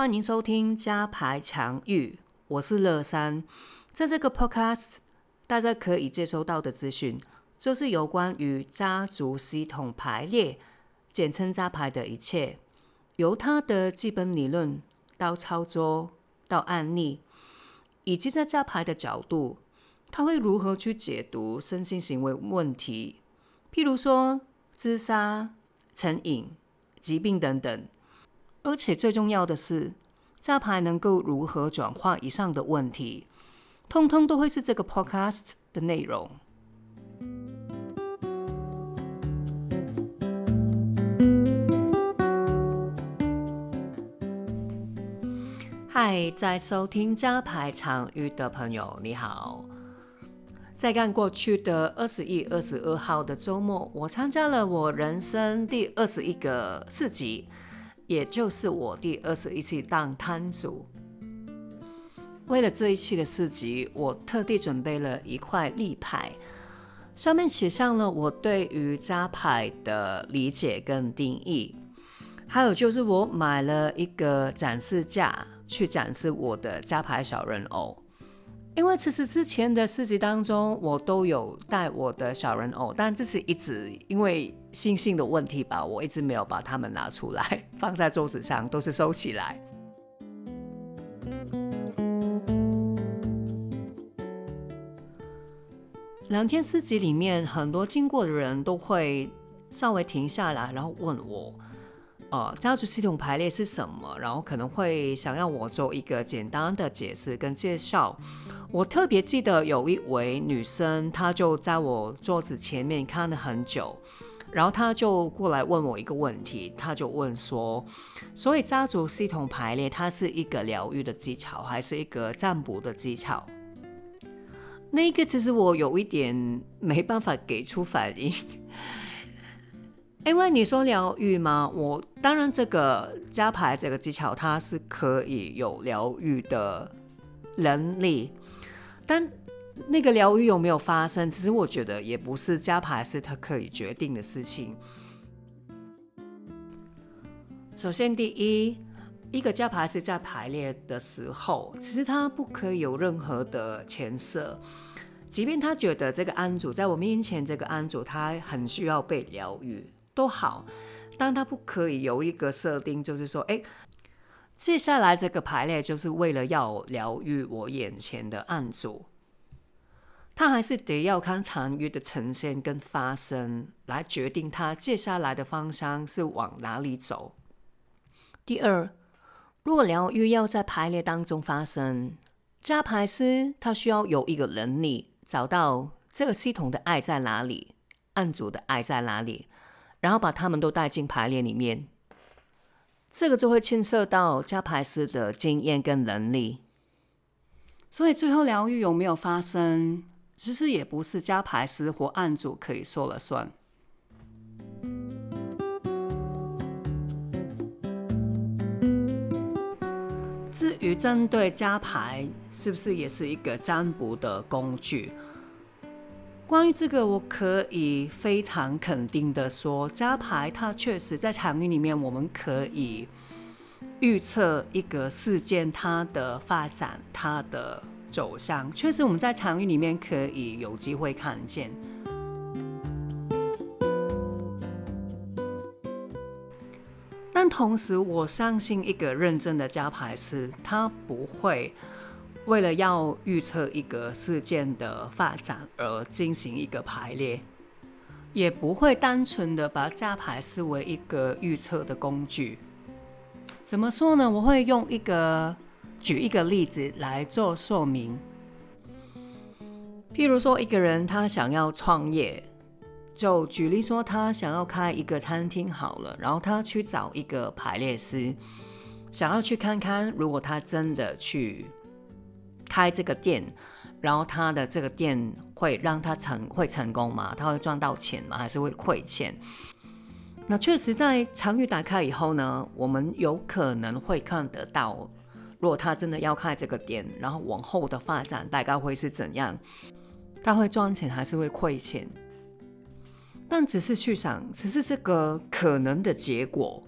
欢迎收听加牌强玉，我是乐山。在这个 podcast，大家可以接收到的资讯，就是有关于家族系统排列，简称家牌的一切，由它的基本理论到操作到案例，以及在家牌的角度，他会如何去解读身心行为问题，譬如说自杀、成瘾、疾病等等。而且最重要的是，加牌能够如何转化以上的问题，通通都会是这个 podcast 的内容。嗨，在收听加牌场域的朋友，你好！在刚过去的二十一、二十二号的周末，我参加了我人生第二十一个四级。也就是我第二十一期当摊主，为了这一期的四集，我特地准备了一块立牌，上面写上了我对于扎牌的理解跟定义，还有就是我买了一个展示架去展示我的扎牌小人偶。因为其实之前的四集当中，我都有带我的小人偶，但这是一直因为心性的问题吧，我一直没有把它们拿出来 放在桌子上，都是收起来。两天四集里面，很多经过的人都会稍微停下来，然后问我。呃，家族系统排列是什么？然后可能会想要我做一个简单的解释跟介绍。我特别记得有一位女生，她就在我桌子前面看了很久，然后他就过来问我一个问题，他就问说：，所以家族系统排列它是一个疗愈的技巧，还是一个占卜的技巧？那个其实我有一点没办法给出反应。因为你说疗愈吗？我当然这个加牌这个技巧，它是可以有疗愈的能力，但那个疗愈有没有发生，其实我觉得也不是加牌是他可以决定的事情。首先，第一，一个加牌是在排列的时候，其实他不可以有任何的前设，即便他觉得这个安主在我面前，这个安主他很需要被疗愈。都好，但他不可以有一个设定，就是说，哎，接下来这个排列就是为了要疗愈我眼前的案主，他还是得要看场域的呈现跟发生来决定他接下来的方向是往哪里走。第二，如果疗愈要在排列当中发生，加牌师他需要有一个能力找到这个系统的爱在哪里，案主的爱在哪里。然后把他们都带进排列里面，这个就会牵涉到加牌师的经验跟能力。所以最后疗愈有没有发生，其实也不是加牌师或案主可以说了算。至于针对加牌，是不是也是一个占卜的工具？关于这个，我可以非常肯定的说，加牌它确实在场域里面，我们可以预测一个事件它的发展、它的走向。确实，我们在场域里面可以有机会看见。但同时，我相信一个认真的加牌师，他不会。为了要预测一个事件的发展而进行一个排列，也不会单纯的把加牌视为一个预测的工具。怎么说呢？我会用一个举一个例子来做说明。譬如说，一个人他想要创业，就举例说他想要开一个餐厅好了，然后他去找一个排列师，想要去看看，如果他真的去。开这个店，然后他的这个店会让他成会成功吗？他会赚到钱吗？还是会亏钱？那确实，在场域打开以后呢，我们有可能会看得到，如果他真的要开这个店，然后往后的发展大概会是怎样？他会赚钱还是会亏钱？但只是去想，只是这个可能的结果，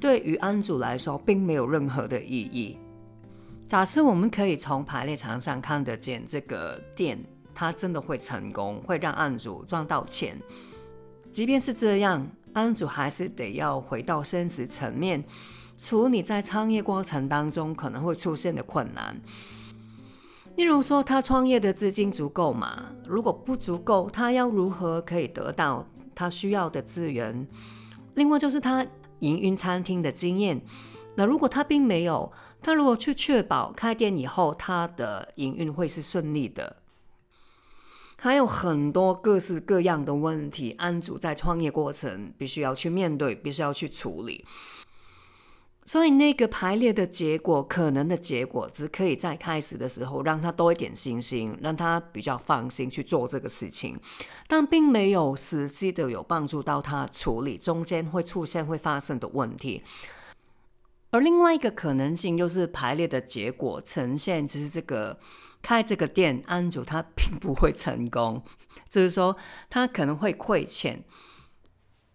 对于安主来说并没有任何的意义。假设我们可以从排列场上看得见这个店，它真的会成功，会让案主赚到钱。即便是这样，案主还是得要回到现实层面，处理在创业过程当中可能会出现的困难。例如说，他创业的资金足够吗？如果不足够，他要如何可以得到他需要的资源？另外就是他营运餐厅的经验。那如果他并没有，他如果去确保开店以后他的营运会是顺利的，还有很多各式各样的问题，安主在创业过程必须要去面对，必须要去处理。所以那个排列的结果，可能的结果，只可以在开始的时候让他多一点信心，让他比较放心去做这个事情，但并没有实际的有帮助到他处理中间会出现会发生的问题。而另外一个可能性就是排列的结果呈现，其实这个开这个店安主他并不会成功，就是说他可能会亏钱。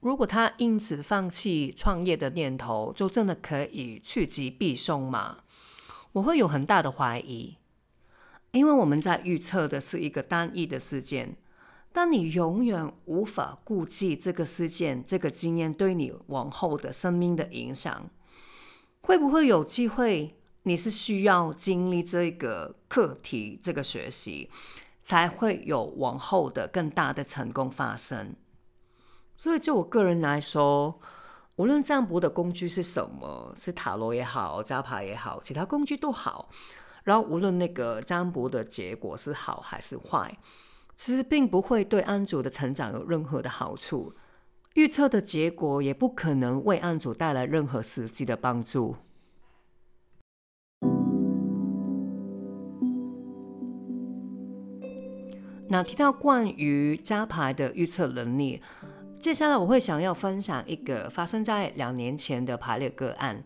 如果他因此放弃创业的念头，就真的可以趋吉避凶吗？我会有很大的怀疑，因为我们在预测的是一个单一的事件，但你永远无法估计这个事件、这个经验对你往后的生命的影响。会不会有机会？你是需要经历这个课题、这个学习，才会有往后的更大的成功发生。所以，就我个人来说，无论占卜的工具是什么，是塔罗也好，加牌也好，其他工具都好。然后，无论那个占卜的结果是好还是坏，其实并不会对安主的成长有任何的好处。预测的结果也不可能为案主带来任何实际的帮助。那提到关于加牌的预测能力，接下来我会想要分享一个发生在两年前的排列个案。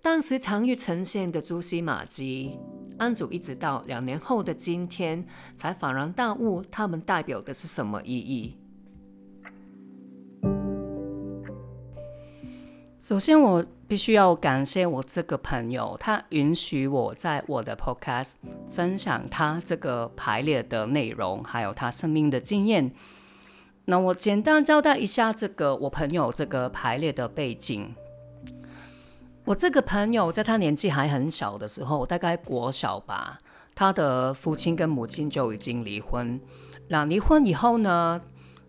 当时常遇呈现的蛛丝马迹，案主一直到两年后的今天才恍然大悟，他们代表的是什么意义。首先，我必须要感谢我这个朋友，他允许我在我的 podcast 分享他这个排列的内容，还有他生命的经验。那我简单交代一下这个我朋友这个排列的背景。我这个朋友在他年纪还很小的时候，大概国小吧，他的父亲跟母亲就已经离婚。那离婚以后呢？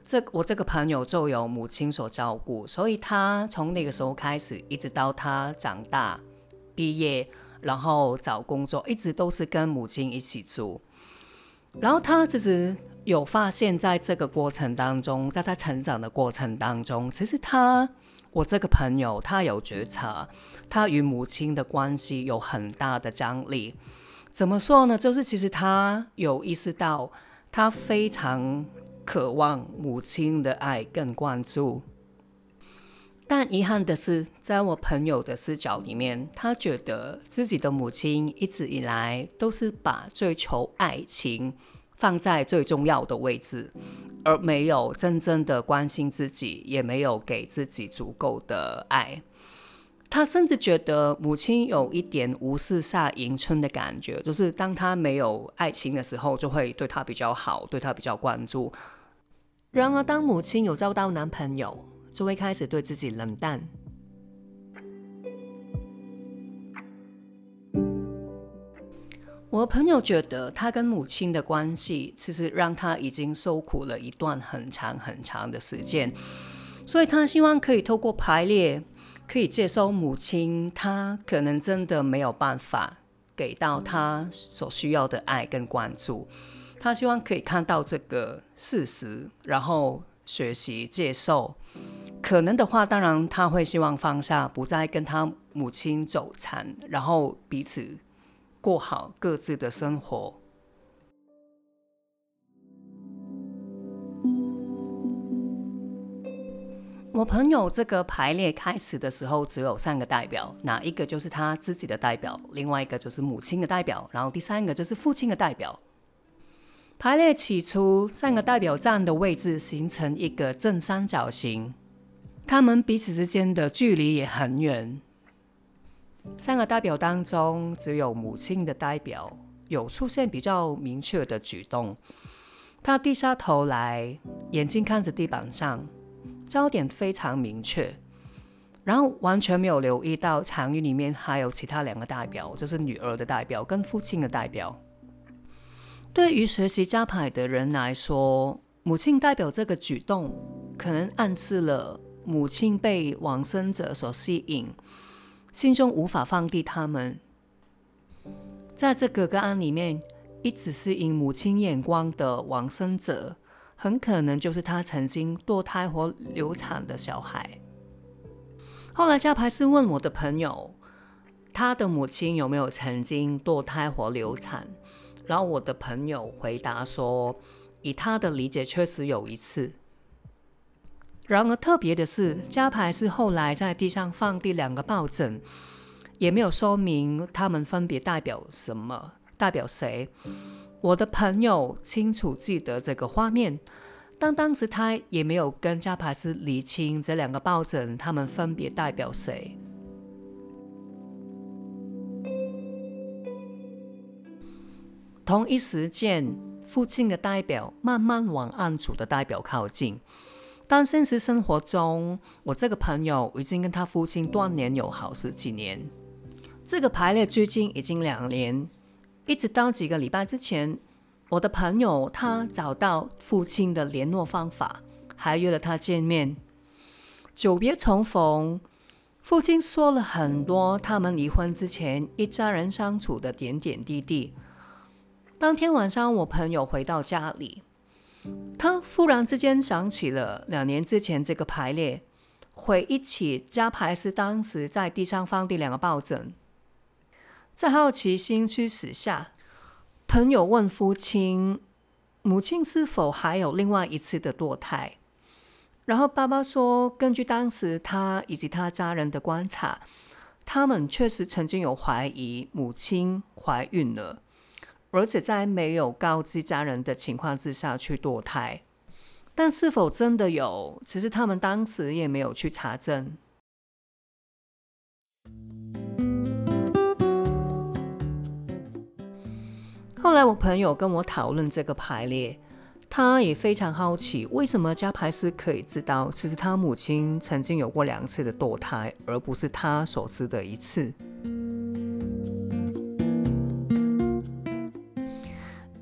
这我这个朋友就由母亲所照顾，所以他从那个时候开始，一直到他长大、毕业，然后找工作，一直都是跟母亲一起住。然后他其实有发现，在这个过程当中，在他成长的过程当中，其实他我这个朋友他有觉察，他与母亲的关系有很大的张力。怎么说呢？就是其实他有意识到，他非常。渴望母亲的爱更关注，但遗憾的是，在我朋友的视角里面，他觉得自己的母亲一直以来都是把追求爱情放在最重要的位置，而没有真正的关心自己，也没有给自己足够的爱。他甚至觉得母亲有一点无视下迎春的感觉，就是当他没有爱情的时候，就会对他比较好，对他比较关注。然而，当母亲有找到男朋友，就会开始对自己冷淡。我朋友觉得，他跟母亲的关系其实让他已经受苦了一段很长很长的时间，所以他希望可以透过排列，可以接受母亲，他可能真的没有办法给到他所需要的爱跟关注。他希望可以看到这个事实，然后学习接受。可能的话，当然他会希望放下，不再跟他母亲走缠，然后彼此过好各自的生活。我朋友这个排列开始的时候只有三个代表，哪一个就是他自己的代表，另外一个就是母亲的代表，然后第三个就是父亲的代表。排列起初，三个代表站的位置形成一个正三角形。他们彼此之间的距离也很远。三个代表当中，只有母亲的代表有出现比较明确的举动。他低下头来，眼睛看着地板上，焦点非常明确，然后完全没有留意到场域里面还有其他两个代表，就是女儿的代表跟父亲的代表。对于学习加牌的人来说，母亲代表这个举动，可能暗示了母亲被往生者所吸引。心中无法放低他们，在这个个案里面，一直是以母亲眼光的往生者，很可能就是他曾经堕胎或流产的小孩。后来加牌是问我的朋友，他的母亲有没有曾经堕胎或流产，然后我的朋友回答说，以他的理解，确实有一次。然而特别的是，加牌是后来在地上放第两个抱枕，也没有说明他们分别代表什么，代表谁。我的朋友清楚记得这个画面，但当时他也没有跟加牌师理清这两个抱枕，他们分别代表谁。同一时间，父亲的代表慢慢往案主的代表靠近。但现实生活中，我这个朋友已经跟他父亲断联有好十几年。这个排列最近已经两年，一直到几个礼拜之前，我的朋友他找到父亲的联络方法，还约了他见面。久别重逢，父亲说了很多他们离婚之前一家人相处的点点滴滴。当天晚上，我朋友回到家里。他忽然之间想起了两年之前这个排列，回忆起加牌是当时在地上放的两个抱枕，在好奇心驱使下，朋友问父亲：“母亲是否还有另外一次的堕胎？”然后爸爸说：“根据当时他以及他家人的观察，他们确实曾经有怀疑母亲怀孕了。”而且在没有告知家人的情况之下去堕胎，但是否真的有？其实他们当时也没有去查证。后来我朋友跟我讨论这个排列，他也非常好奇，为什么加牌师可以知道，其实他母亲曾经有过两次的堕胎，而不是他所知的一次。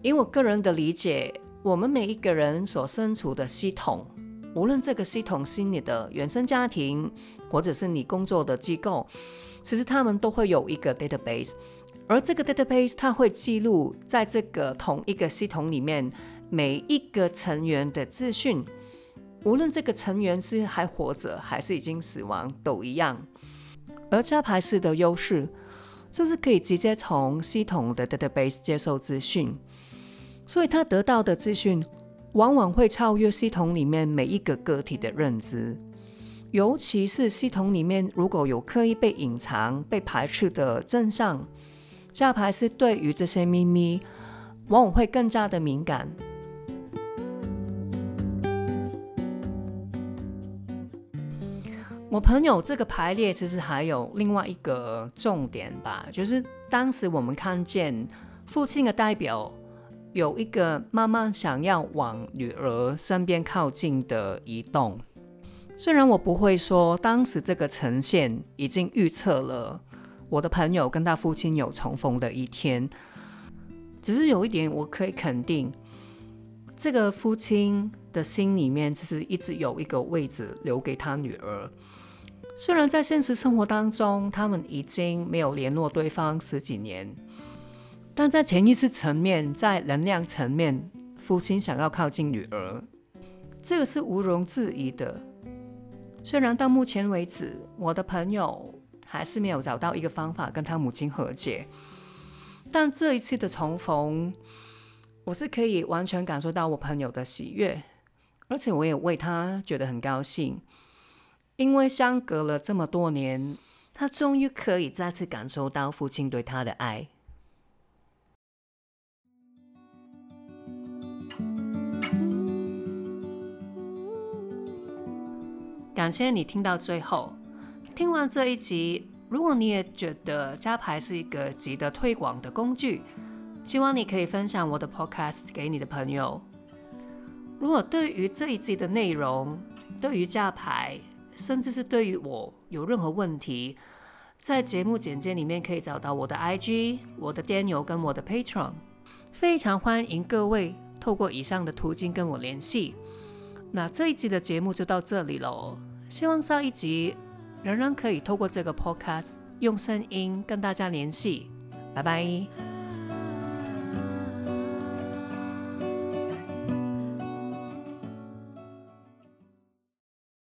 以我个人的理解，我们每一个人所身处的系统，无论这个系统是你的原生家庭，或者是你工作的机构，其实他们都会有一个 database，而这个 database 它会记录在这个同一个系统里面每一个成员的资讯，无论这个成员是还活着还是已经死亡都一样。而加牌式的优势就是可以直接从系统的 database 接受资讯。所以他得到的资讯往往会超越系统里面每一个个体的认知，尤其是系统里面如果有刻意被隐藏、被排斥的真相，下牌是对于这些秘密往往会更加的敏感。我朋友这个排列其实还有另外一个重点吧，就是当时我们看见父亲的代表。有一个慢慢想要往女儿身边靠近的移动，虽然我不会说当时这个呈现已经预测了我的朋友跟他父亲有重逢的一天，只是有一点我可以肯定，这个父亲的心里面其实一直有一个位置留给他女儿。虽然在现实生活当中，他们已经没有联络对方十几年。但在潜意识层面，在能量层面，父亲想要靠近女儿，这个是毋庸置疑的。虽然到目前为止，我的朋友还是没有找到一个方法跟他母亲和解，但这一次的重逢，我是可以完全感受到我朋友的喜悦，而且我也为他觉得很高兴，因为相隔了这么多年，他终于可以再次感受到父亲对他的爱。感谢你听到最后。听完这一集，如果你也觉得加牌是一个值得推广的工具，希望你可以分享我的 podcast 给你的朋友。如果对于这一集的内容，对于加牌，甚至是对于我有任何问题，在节目简介里面可以找到我的 IG、我的 Daniel 跟我的 Patron。非常欢迎各位透过以上的途径跟我联系。那这一集的节目就到这里喽，希望下一集仍然可以透过这个 Podcast 用声音跟大家联系。拜拜。